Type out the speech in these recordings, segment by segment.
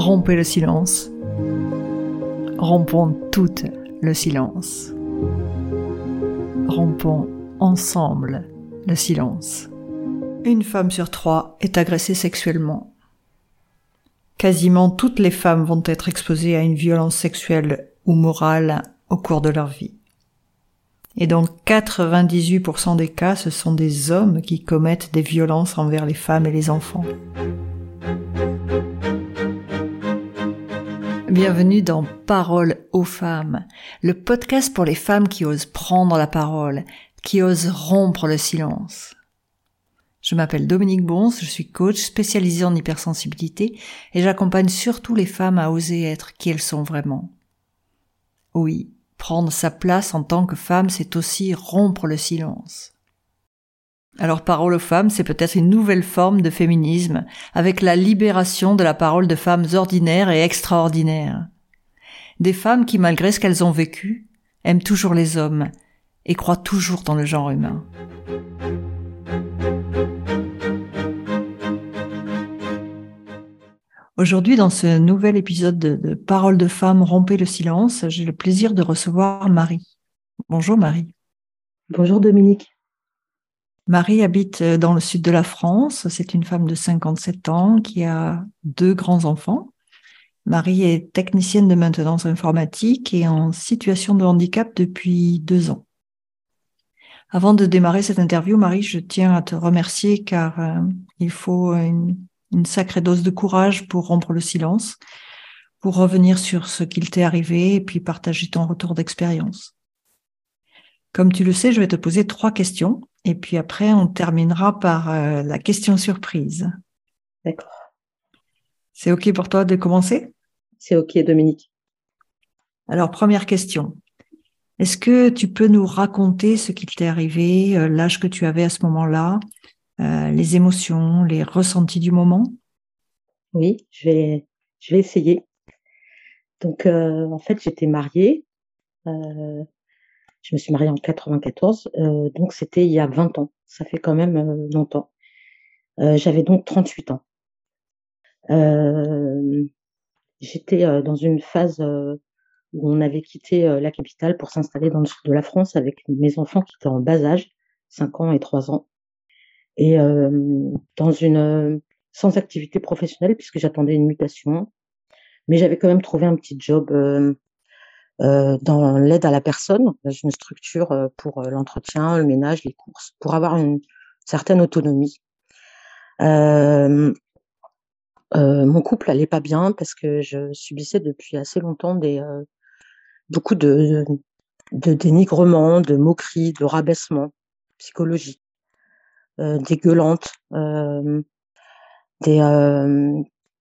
Rompez le silence. Rompons tout le silence. Rompons ensemble le silence. Une femme sur trois est agressée sexuellement. Quasiment toutes les femmes vont être exposées à une violence sexuelle ou morale au cours de leur vie. Et dans 98% des cas, ce sont des hommes qui commettent des violences envers les femmes et les enfants. Bienvenue dans Parole aux femmes, le podcast pour les femmes qui osent prendre la parole, qui osent rompre le silence. Je m'appelle Dominique Bons, je suis coach spécialisé en hypersensibilité et j'accompagne surtout les femmes à oser être qui elles sont vraiment. Oui, prendre sa place en tant que femme, c'est aussi rompre le silence. Alors parole aux femmes, c'est peut-être une nouvelle forme de féminisme, avec la libération de la parole de femmes ordinaires et extraordinaires. Des femmes qui, malgré ce qu'elles ont vécu, aiment toujours les hommes et croient toujours dans le genre humain. Aujourd'hui, dans ce nouvel épisode de, de Parole de femmes, rompez le silence, j'ai le plaisir de recevoir Marie. Bonjour Marie. Bonjour Dominique. Marie habite euh, dans le sud de la France. C'est une femme de 57 ans qui a deux grands-enfants. Marie est technicienne de maintenance informatique et en situation de handicap depuis deux ans. Avant de démarrer cette interview, Marie, je tiens à te remercier car euh, il faut une, une, sacrée dose de courage pour rompre le silence, pour revenir sur ce qu'il t'est arrivé et puis partager ton retour d'expérience. Comme tu le sais, je vais te poser trois questions et puis après, on terminera par euh, la question surprise. D'accord. C'est OK pour toi de commencer? C'est OK, Dominique. Alors, première question. Est-ce que tu peux nous raconter ce qui t'est arrivé, euh, l'âge que tu avais à ce moment-là, euh, les émotions, les ressentis du moment? Oui, je vais, je vais essayer. Donc, euh, en fait, j'étais mariée. Euh, je me suis mariée en 94, euh, donc c'était il y a 20 ans. Ça fait quand même euh, longtemps. Euh, J'avais donc 38 ans. Euh, j'étais dans une phase où on avait quitté la capitale pour s'installer dans le sud de la France avec mes enfants qui étaient en bas âge, 5 ans et 3 ans. Et dans une sans activité professionnelle puisque j'attendais une mutation, mais j'avais quand même trouvé un petit job euh, dans l'aide à la personne, une structure euh, pour euh, l'entretien, le ménage, les courses, pour avoir une certaine autonomie. Euh, euh, mon couple allait pas bien parce que je subissais depuis assez longtemps des beaucoup de, de dénigrement, de moqueries, de rabaissement psychologique, euh, des gueulantes, euh, des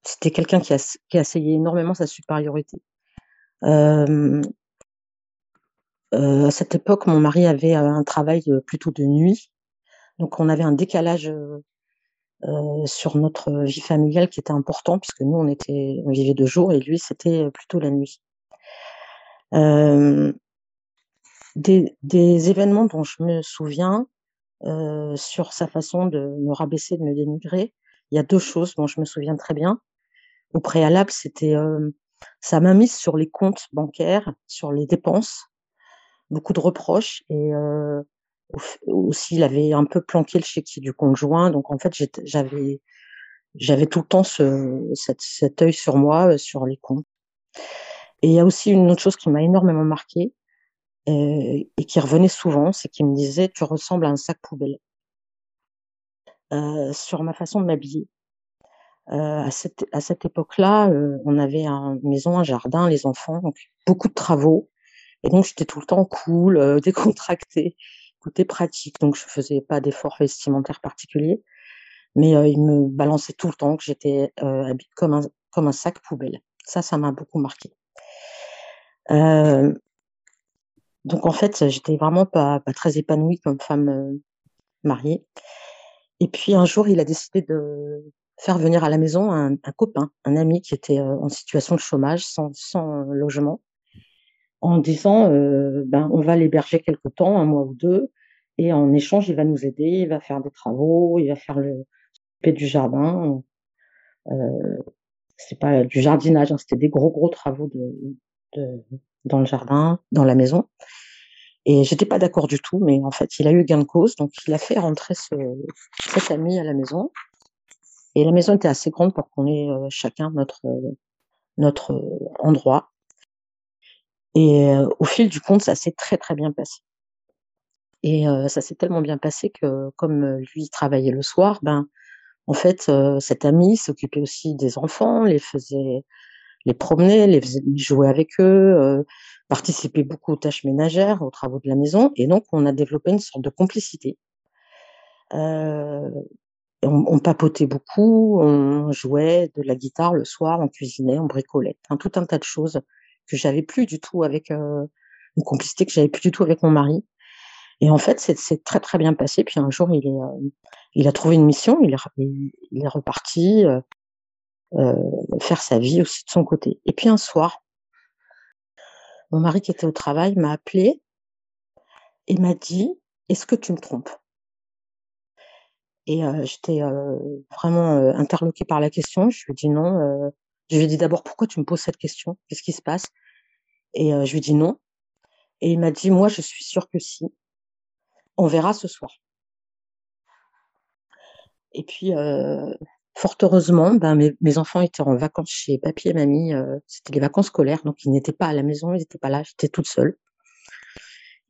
c'était quelqu'un qui, qui essayé énormément sa supériorité. Euh, euh, à cette époque, mon mari avait un travail plutôt de nuit, donc on avait un décalage euh, sur notre vie familiale qui était important puisque nous on était on vivait de jour et lui c'était plutôt la nuit. Euh, des, des, événements dont je me souviens euh, sur sa façon de me rabaisser, de me dénigrer, il y a deux choses dont je me souviens très bien. Au préalable, c'était ça m'a mise sur les comptes bancaires, sur les dépenses, beaucoup de reproches et euh, aussi il avait un peu planqué le chéquier du conjoint, donc en fait j'avais tout le temps ce, cet, œil sur moi, euh, sur les comptes. Et il y a aussi une autre chose qui m'a énormément marqué euh, et qui revenait souvent, c'est qu'il me disait tu ressembles à un sac poubelle sur ma façon de m'habiller. Euh, à cette, à cette époque-là, euh, on avait une maison, un jardin, les enfants, donc beaucoup de travaux. Et donc, j'étais tout le temps cool, euh, décontractée, côté pratique. Donc, je faisais pas d'efforts vestimentaires particuliers. Mais euh, il me balançait tout le temps que j'étais habillée comme un, comme un sac poubelle. Ça, ça m'a beaucoup marqué. donc, en fait, j'étais vraiment pas, pas très épanouie comme femme mariée. Et puis, un jour, il a décidé de faire venir à la maison un, copain, un ami qui était euh, en situation de chômage, sans, sans logement, en disant euh, ben, on va l'héberger quelque temps, un mois ou deux, et en échange, il va nous aider, il va faire des travaux, il va faire le paix du jardin. Euh, c'était pas du jardinage, hein, c'était des gros gros travaux de, de, dans le jardin, dans la maison. Et j'étais pas d'accord du tout, mais en fait, il a eu gain de cause, donc il a fait rentrer ce, cet ami à la maison. Et la maison était assez grande pour qu'on ait euh, chacun notre notre endroit. Et euh, au fil du compte, ça s'est très très bien passé. Et euh, ça s'est tellement bien passé que comme lui travaillait le soir, ben en fait, cet ami s'occupait aussi des enfants, les faisait les promener, les jouer avec eux, participait beaucoup aux tâches ménagères, aux travaux de la maison, et donc on a développé une sorte de complicité. Euh, on, papotait beaucoup, on jouait de la guitare le soir, on cuisinait, on bricolait, tout un tas de choses que j'avais plus du tout avec euh, une complicité que j'avais plus du tout avec mon mari. Et en fait, c'est très très bien passé. Puis un jour, il euh, a trouvé une mission, il est, il est reparti euh, euh, faire sa vie aussi de son côté. Et puis un soir, mon mari qui était au travail m'a appelé et m'a dit Est-ce que tu me trompes? Et euh, j'étais euh, vraiment euh, interloquée par la question. Je lui ai dit non. je lui ai dit d'abord Pourquoi tu me poses cette question? Qu'est-ce qui se passe? Et je lui ai dit non. Et il m'a dit Moi, je suis sûre que si. On verra ce soir. Et puis, fort heureusement, ben, mes, enfants étaient en vacances chez papy et mamie. C'était les vacances scolaires, donc ils n'étaient pas à la maison, ils n'étaient pas là. J'étais toute seule.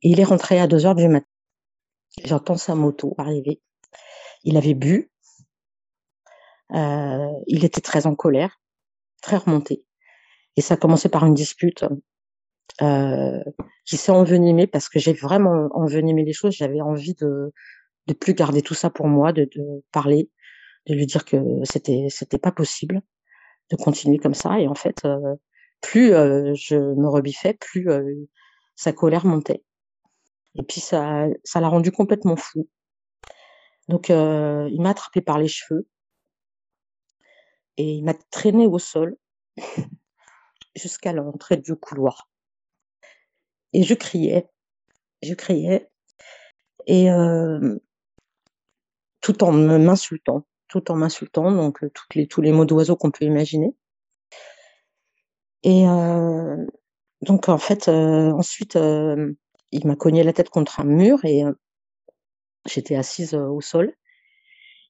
Et il est rentré à 2 heures du matin. J'entends sa moto arriver. Il avait bu. Euh, il était très en colère, très remonté. Et ça a commencé par une dispute euh, qui s'est envenimée parce que j'ai vraiment envenimé les choses. J'avais envie de de plus garder tout ça pour moi, de, de parler de lui dire que c'était c'était pas possible de continuer comme ça. Et en fait, euh, plus euh, je me rebiffais, plus euh, sa colère montait. Et puis ça ça l'a rendu complètement fou. Donc il m'a attrapé par les cheveux et il m'a traîné au sol jusqu'à l'entrée du couloir. Et je criais, je criais, et tout en m'insultant tout en m'insultant, donc euh, tous les mots d'oiseau qu'on peut imaginer. Et euh, donc en fait, euh, ensuite, il m'a cogné la tête contre un mur et j'étais assise au sol.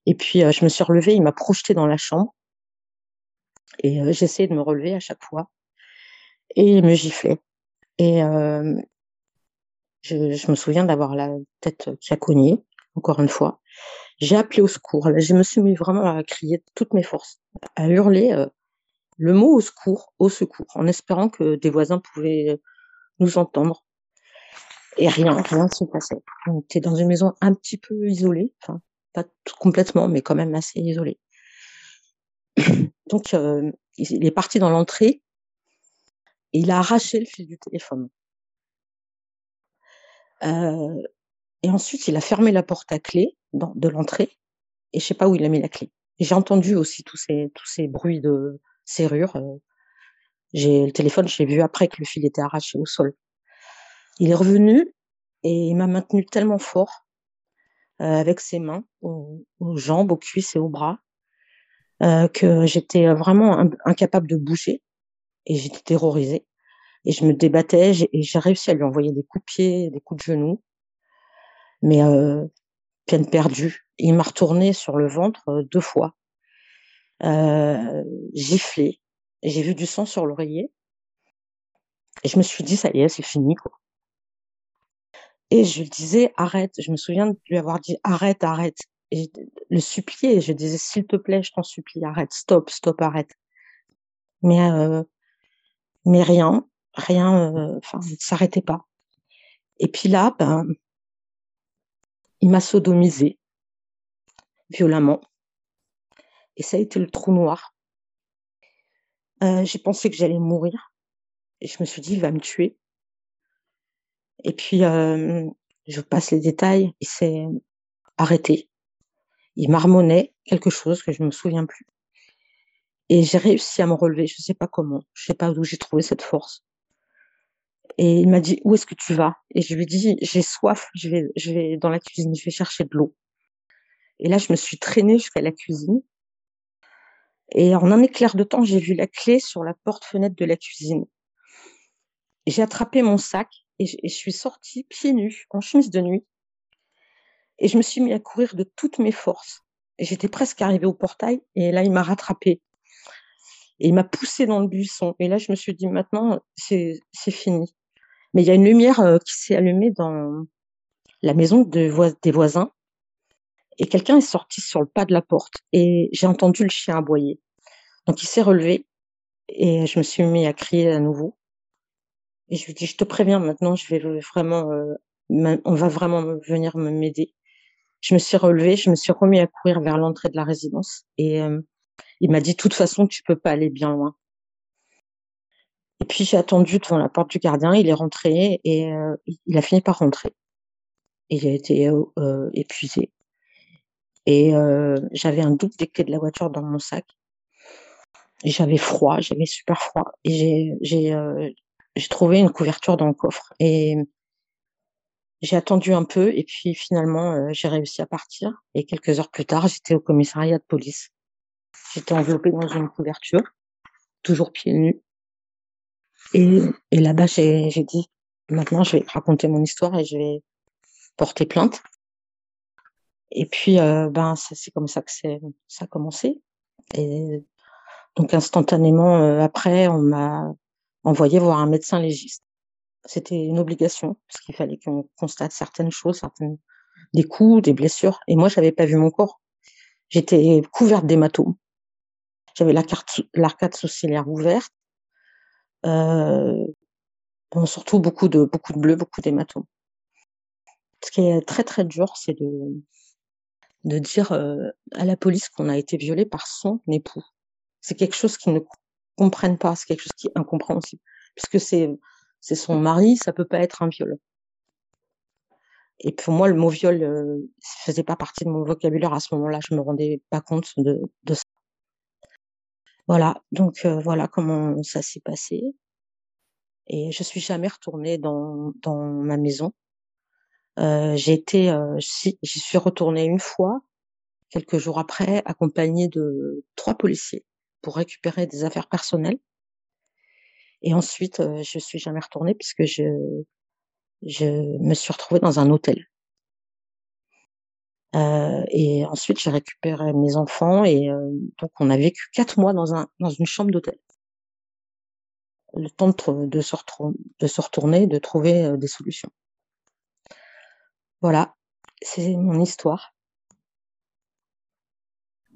Et puis je me suis relevée, il m'a projetée dans la chambre. Et j'essayais de me relever à chaque fois. Et il me giflait. Et je, me souviens d'avoir la tête qui a cogné, encore une fois. J'ai appelé au secours. Je me suis mis vraiment à crier de toutes mes forces, à hurler euh, le mot au secours, au secours, en espérant que des voisins pouvaient nous entendre. Et rien, rien ne se passait. On était dans une maison un petit peu isolée, enfin pas complètement, mais quand même assez isolée. Donc euh, il est parti dans l'entrée et il a arraché le fil du téléphone. Euh, et ensuite, il a fermé la porte à clé de l'entrée et je sais pas où il a mis la clé. J'ai entendu aussi tous ces, tous ces bruits de serrure. Euh. J'ai le téléphone, j'ai vu après que le fil était arraché au sol. Il est revenu et il m'a maintenu tellement fort euh, avec ses mains aux, jambes, aux cuisses et aux bras euh, que j'étais vraiment incapable de bouger et j'étais terrorisée. Et je me débattais et j'ai réussi à lui envoyer des coups de pied, des coups de genoux. Mais euh, peine perdue. Il m'a retourné sur le ventre euh, deux fois, giflé. J'ai vu du sang sur l'oreiller. Et je me suis dit, ça y est, c'est fini, quoi. Et je lui disais, arrête. Je me souviens de lui avoir dit, arrête, arrête. Et le supplier. Je disais, s'il te plaît, je t'en supplie, arrête, stop, stop, arrête. Mais, euh, mais rien, rien, euh, enfin, ne s'arrêtait pas. Et puis là, ben, il m'a sodomisé violemment. Et ça a été le trou noir. Euh, j'ai pensé que j'allais mourir. Et je me suis dit, il va me tuer. Et puis, euh, je passe les détails. Il s'est arrêté. Il marmonnait quelque chose que je ne me souviens plus. Et j'ai réussi à me relever. Je ne sais pas comment. Je ne sais pas d'où j'ai trouvé cette force. Et il m'a dit, où est-ce que tu vas? Et je lui ai dit, j'ai soif, je vais, je vais dans la cuisine, je vais chercher de l'eau. Et là, je me suis traînée jusqu'à la cuisine. Et en un éclair de temps, j'ai vu la clé sur la porte-fenêtre de la cuisine. J'ai attrapé mon sac et je, suis sortie pieds nus, en chemise de nuit. Et je me suis mis à courir de toutes mes forces. J'étais presque arrivée au portail et là, il m'a rattrapé. Et il m'a poussé dans le buisson. Et là, je me suis dit, maintenant, c'est fini. Mais il y a une lumière euh, qui s'est allumée dans la maison de des voisins. Et quelqu'un est sorti sur le pas de la porte. Et j'ai entendu le chien aboyer. Donc, il s'est relevé. Et je me suis mis à crier à nouveau. Et je lui dis, je te préviens, maintenant, je vais vraiment, euh, on va vraiment venir m'aider. Je me suis relevée, je me suis remis à courir vers l'entrée de la résidence et euh, il m'a dit, de toute façon, tu peux pas aller bien loin. Et puis j'ai attendu devant la porte du gardien, il est rentré et euh, il a fini par rentrer. Il a été épuisé. Et j'avais un double des clés de la voiture dans mon sac. J'avais froid, j'avais super froid. Et j'ai j'ai trouvé une couverture dans le coffre et j'ai attendu un peu et puis finalement euh, j'ai réussi à partir et quelques heures plus tard j'étais au commissariat de police. J'étais enveloppée dans une couverture, toujours pieds nus. Et, et là-bas j'ai dit maintenant je vais raconter mon histoire et je vais porter plainte. Et puis euh, ben c'est comme ça que ça a commencé. Et donc instantanément euh, après on m'a envoyé voir un médecin légiste. C'était une obligation, parce qu'il fallait qu'on constate certaines choses, certaines, des coups, des blessures. Et moi, j'avais pas vu mon corps. J'étais couverte d'hématomes. J'avais l'arcade sourcilière ouverte. Euh, bon, surtout beaucoup de, beaucoup de bleu, beaucoup d'hématomes. Ce qui est très très dur, c'est de, de dire euh, à la police qu'on a été violé par son époux. C'est quelque chose qui ne comprennent pas. C'est quelque chose qui est incompréhensible. Puisque c'est, c'est son mari, ça peut pas être un viol. Et pour moi, le mot viol ne euh, faisait pas partie de mon vocabulaire à ce moment-là. Je me rendais pas compte de, ça. Voilà. Donc, euh, voilà comment ça s'est passé. Et je suis jamais retournée dans, dans ma maison. Euh, j'ai été, j'y suis retournée une fois, quelques jours après, accompagnée de trois policiers pour récupérer des affaires personnelles. Et ensuite, euh, je suis jamais retournée puisque je, je me suis retrouvée dans un hôtel. Euh, et ensuite, j'ai récupéré mes enfants et euh, donc on a vécu quatre mois dans un dans une chambre d'hôtel. Le temps de, se de se retourner, de trouver euh, des solutions. Voilà, c'est mon histoire.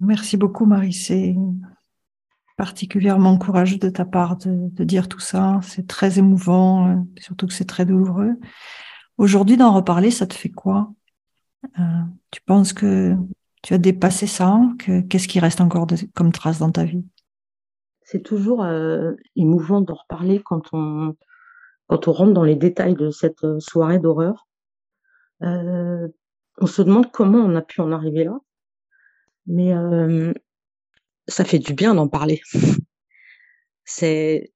Merci beaucoup, Marie. C'est particulièrement courageux de ta part de, dire tout ça. C'est très émouvant, euh, surtout que c'est très douloureux. Aujourd'hui, d'en reparler, ça te fait quoi? Euh, Tu penses que tu as dépassé ça? Qu'est-ce qui reste encore comme trace dans ta vie? C'est toujours euh, émouvant d'en reparler quand on, quand on rentre dans les détails de cette soirée d'horreur. on se demande comment on a pu en arriver là. Mais ça fait du bien d'en parler. C'est,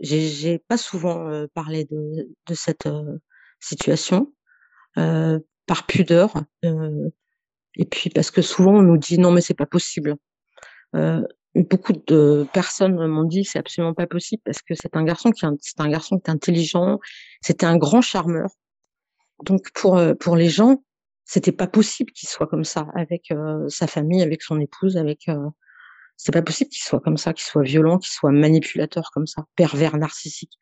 j'ai pas souvent euh, parlé de, de cette euh, situation euh, par pudeur, et puis parce que souvent on nous dit non mais c'est pas possible. beaucoup de personnes m'ont dit c'est absolument pas possible parce que c'est un garçon qui c'est un garçon qui est intelligent, c'était un grand charmeur. Donc pour pour les gens, c'était pas possible qu'il soit comme ça avec sa famille, avec son épouse, avec c'est pas possible qu'il soit comme ça, qu'il soit violent, qu'il soit manipulateur comme ça, pervers, narcissique.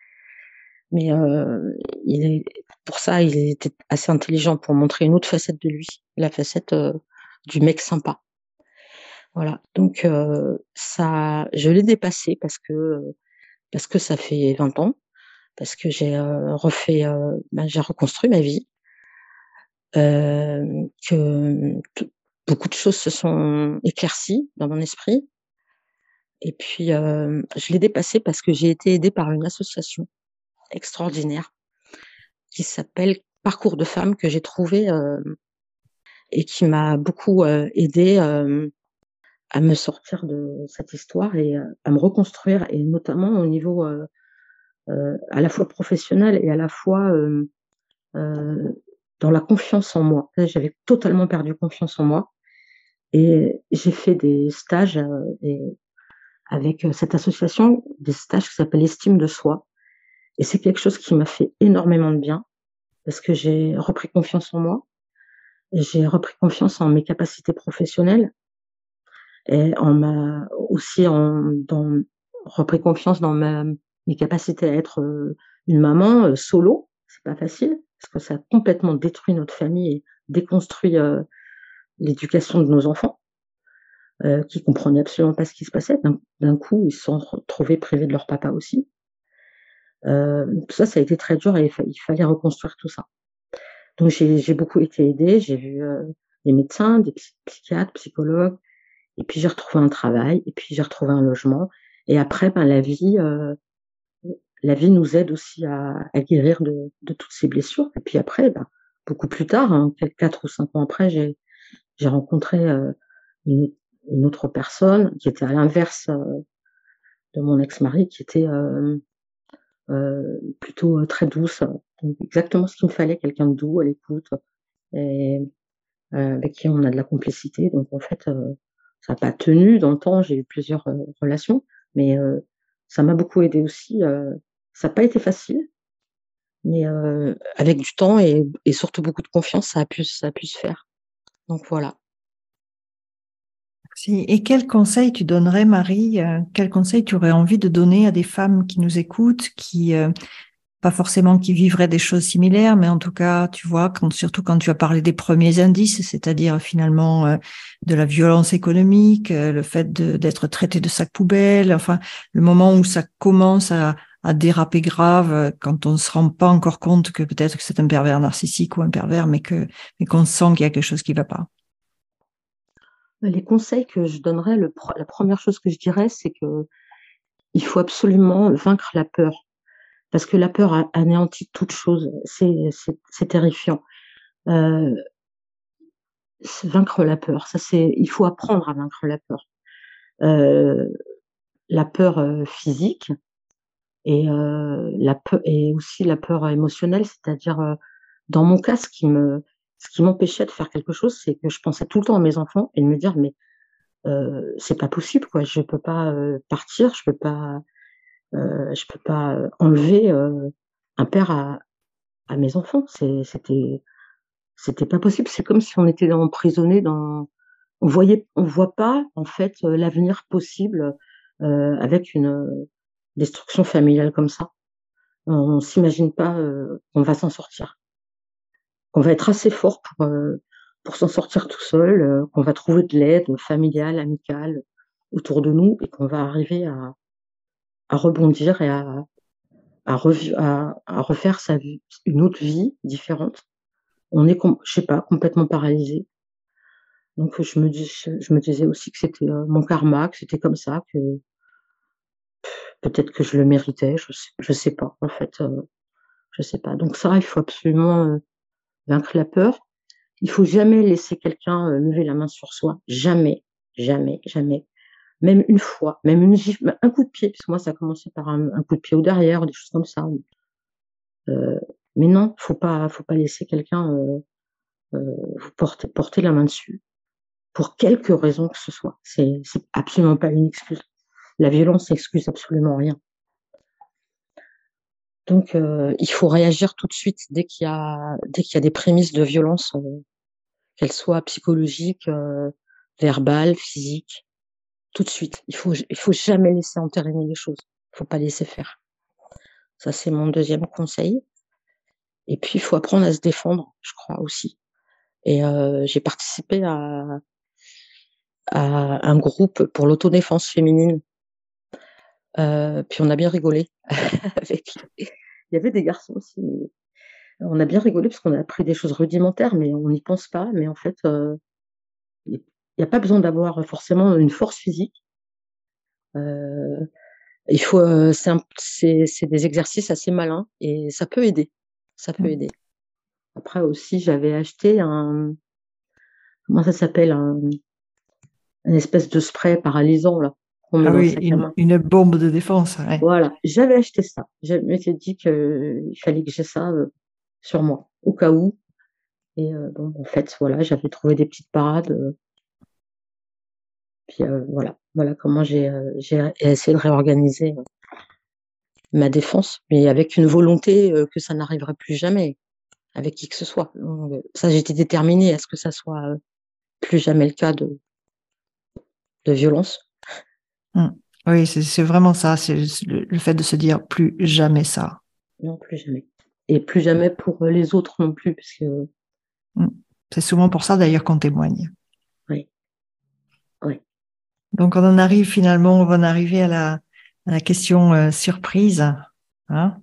Mais euh, il est, pour ça, il était assez intelligent pour montrer une autre facette de lui, la facette euh, du mec sympa. Voilà. Donc euh, ça, je l'ai dépassé parce que parce que ça fait 20 ans, parce que j'ai euh, refait, euh, ben, j'ai reconstruit ma vie, que beaucoup de choses se sont éclaircies dans mon esprit et puis, je l'ai dépassé parce que j'ai été aidée par une association extraordinaire qui s'appelle Parcours de femmes que j'ai trouvé et qui m'a beaucoup aidée à me sortir de cette histoire et à me reconstruire et notamment au niveau à la fois professionnel et à la fois dans la confiance en moi. J'avais totalement perdu confiance en moi et j'ai fait des stages et avec cette association des stages qui s'appelle Estime de soi. Et c'est quelque chose qui m'a fait énormément de bien parce que j'ai repris confiance en moi, j'ai repris confiance en mes capacités professionnelles et on m'a aussi en, dans, repris confiance dans ma, mes capacités à être une maman solo. C'est pas facile parce que ça a complètement détruit notre famille et déconstruit l'éducation de nos enfants, euh, qui comprenaient absolument pas ce qui se passait. D'un coup, ils se sont retrouvés privés de leur papa aussi. Euh, tout ça, ça a été très dur et il, fallait reconstruire tout ça. Donc j'ai beaucoup été aidée, j'ai vu euh, des médecins, des psychiatres, psychologues, et puis j'ai retrouvé un travail, et puis j'ai retrouvé un logement. Et après, ben, la vie, euh, la vie nous aide aussi à, guérir de, toutes ces blessures. Et puis après, ben, beaucoup plus tard, hein, quatre ou cinq ans après, j'ai j'ai rencontré euh, une, une, autre personne qui était à l'inverse euh, de mon ex-mari, qui était euh, plutôt très douce, exactement ce qu'il me fallait, quelqu'un de doux, à l'écoute, et avec qui on a de la complicité. Donc en fait, ça n'a pas tenu dans le temps. J'ai eu plusieurs relations, mais ça m'a beaucoup aidé aussi. ça n'a pas été facile, mais avec du temps et, et, surtout beaucoup de confiance, ça a pu, ça a pu se faire. Donc voilà. Et quel conseil tu donnerais, Marie euh, Quel conseil tu aurais envie de donner à des femmes qui nous écoutent, qui euh, pas forcément qui vivraient des choses similaires, mais en tout cas, tu vois, surtout quand tu as parlé des premiers indices, c'est-à-dire finalement euh, de la violence économique, le fait d'être traité de sac poubelle, enfin le moment où ça commence à, à déraper grave, quand on ne se rend pas encore compte que peut-être que c'est un pervers narcissique ou un pervers, mais que mais qu'on sent qu'il y a quelque chose qui ne va pas. Les conseils que je donnerais, la première chose que je dirais, c'est que il faut absolument vaincre la peur. Parce que la peur anéantit toute chose. C'est terrifiant. Euh, vaincre la peur, ça c'est, il faut apprendre à vaincre la peur. Euh, la peur euh, physique et euh, la peur et aussi la peur émotionnelle, c'est-à-dire euh, dans mon cas, ce qui me ce qui m'empêchait de faire quelque chose, c'est que je pensais tout le temps à mes enfants et de me dire mais euh, c'est pas possible quoi, je peux pas euh, partir, je peux pas, euh, je peux pas enlever un père à, mes enfants. C'était pas possible. C'est comme si on était emprisonné dans, on voyait, on voit pas en fait l'avenir possible avec une destruction familiale comme ça. On, s'imagine pas qu'on va s'en sortir qu'on va être assez fort pour, euh, pour s'en sortir tout seul, euh, qu'on va trouver de l'aide familiale, amicale autour de nous et qu'on va arriver à, à rebondir et à, à, à, refaire sa vie, une autre vie différente. On est, je sais pas, complètement paralysé. Donc je me, dis, je me disais aussi que c'était euh, mon karma, que c'était comme ça, que peut-être que je le méritais, je sais, sais pas en fait, je sais pas. Donc ça, il faut absolument vaincre la peur. Il faut jamais laisser quelqu'un euh, lever la main sur soi. Jamais, jamais, jamais. Même une fois, même une un coup de pied, parce que moi ça a par un, coup de pied au derrière, des choses comme ça. Euh, mais non, faut pas, faut pas laisser quelqu'un euh, euh, vous porter, la main dessus pour quelque raison que ce soit. C'est absolument pas une excuse. La violence n'excuse absolument rien. Donc, euh, il faut réagir tout de suite dès qu'il y a dès qu'il y a des prémices de violence, euh, qu'elles soient psychologiques, euh, verbales, physiques, tout de suite. Il faut il faut jamais laisser entériner les choses. Il faut pas laisser faire. Ça, c'est mon deuxième conseil. Et puis, il faut apprendre à se défendre, je crois aussi. Et j'ai participé à un groupe pour l'autodéfense féminine euh, puis on a bien rigolé avec. Il y avait des garçons aussi. Mais on a bien rigolé parce qu'on a appris des choses rudimentaires, mais on n'y pense pas. Mais en fait, euh, il n'y a pas besoin d'avoir forcément une force physique. Euh, il faut, euh, c'est des exercices assez malins et ça peut aider. Ça peut mmh. aider. Après aussi, j'avais acheté un, comment ça s'appelle, un, une espèce de spray paralysant là ah oui, une, bombe de défense. Voilà, j'avais acheté ça. Je m'étais dit qu'il fallait que j'ai ça euh, sur moi, au cas où. Et bon, euh, en fait, voilà, j'avais trouvé des petites parades. Euh. puis voilà. voilà comment j'ai essayé de réorganiser ma défense, mais avec une volonté que ça n'arriverait plus jamais avec qui que ce soit. ça, j'étais déterminée à ce que ça soit plus jamais le cas de, de violence. Mmh. Oui, c'est vraiment ça, c'est le, fait de se dire plus jamais ça. Non, plus jamais. Et plus jamais pour les autres non plus, parce que. Mmh. C'est souvent pour ça d'ailleurs qu'on témoigne. Oui. Oui. Donc on en arrive finalement, on va en arriver à la, à la question euh, surprise. Hein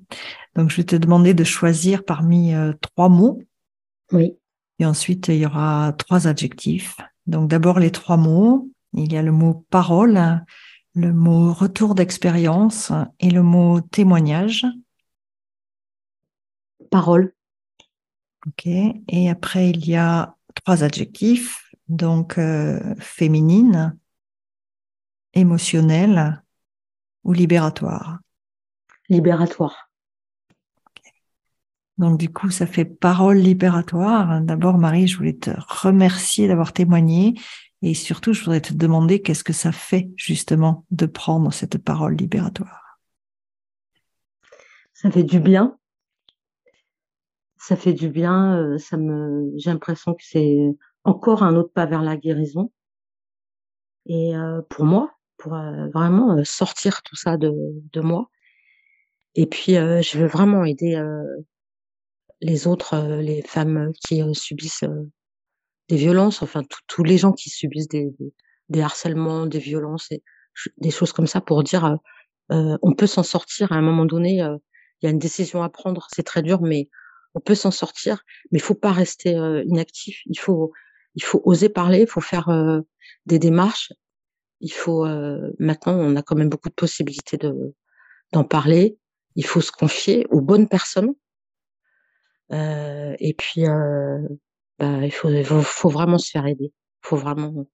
Donc je vais te demander de choisir parmi euh, trois mots. Oui. Et ensuite il y aura trois adjectifs. Donc d'abord les trois mots. Il y a le mot parole, le mot retour d'expérience et le mot témoignage. Parole. Ok. Et après, il y a trois adjectifs. Donc, euh, féminine, émotionnelle ou libératoire. Libératoire. Donc, du coup, ça fait parole libératoire. D'abord, Marie, je voulais te remercier d'avoir témoigné et surtout, je voudrais te demander qu'est-ce que ça fait justement de prendre cette parole libératoire? Ça fait du bien. Ça fait du bien. Euh, ça me, j'ai l'impression que c'est encore un autre pas vers la guérison. Et euh, pour moi, pour euh, vraiment sortir tout ça de, de moi. Et puis, je veux vraiment aider les autres, les femmes qui subissent des violences, enfin tous les gens qui subissent des, des, harcèlements, des violences, et, des choses comme ça pour dire euh, on peut s'en sortir à un moment donné. Euh, il y a une décision à prendre, c'est très dur, mais on peut s'en sortir. Mais il faut pas rester euh, inactif. Il faut il faut oser parler, il faut faire euh, des démarches. Il faut maintenant on a quand même beaucoup de possibilités de d'en parler. Il faut se confier aux bonnes personnes. et puis bah, il faut, vraiment se faire aider. Il faut vraiment,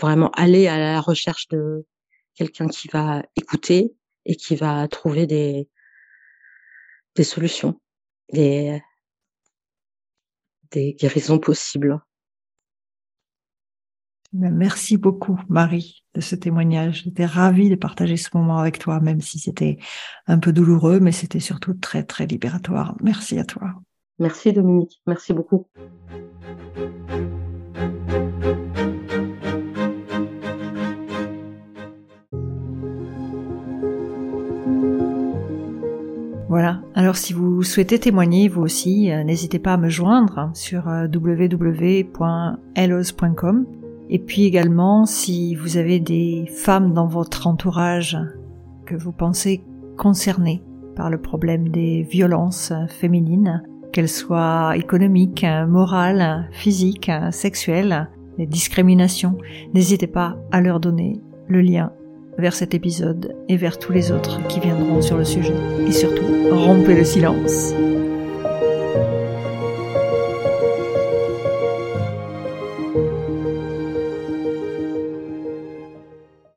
vraiment aller à la recherche de quelqu'un qui va écouter et qui va trouver des, solutions, des, guérisons possibles. Ben, merci beaucoup, Marie, de ce témoignage. J'étais ravie de partager ce moment avec toi, même si c'était un peu douloureux, mais c'était surtout très, très libératoire. Merci à toi. Merci Dominique, merci beaucoup. Voilà. Alors si vous souhaitez témoigner vous aussi, euh, n'hésitez pas à me joindre sur euh, www.elos.com. Et puis également, si vous avez des femmes dans votre entourage que vous pensez concernées par le problème des violences féminines, qu'elles soient économiques, morales, physiques, sexuelles, les discriminations, n'hésitez pas à leur donner le lien vers cet épisode et vers tous les autres qui viendront sur le sujet. Et surtout, rompez le silence.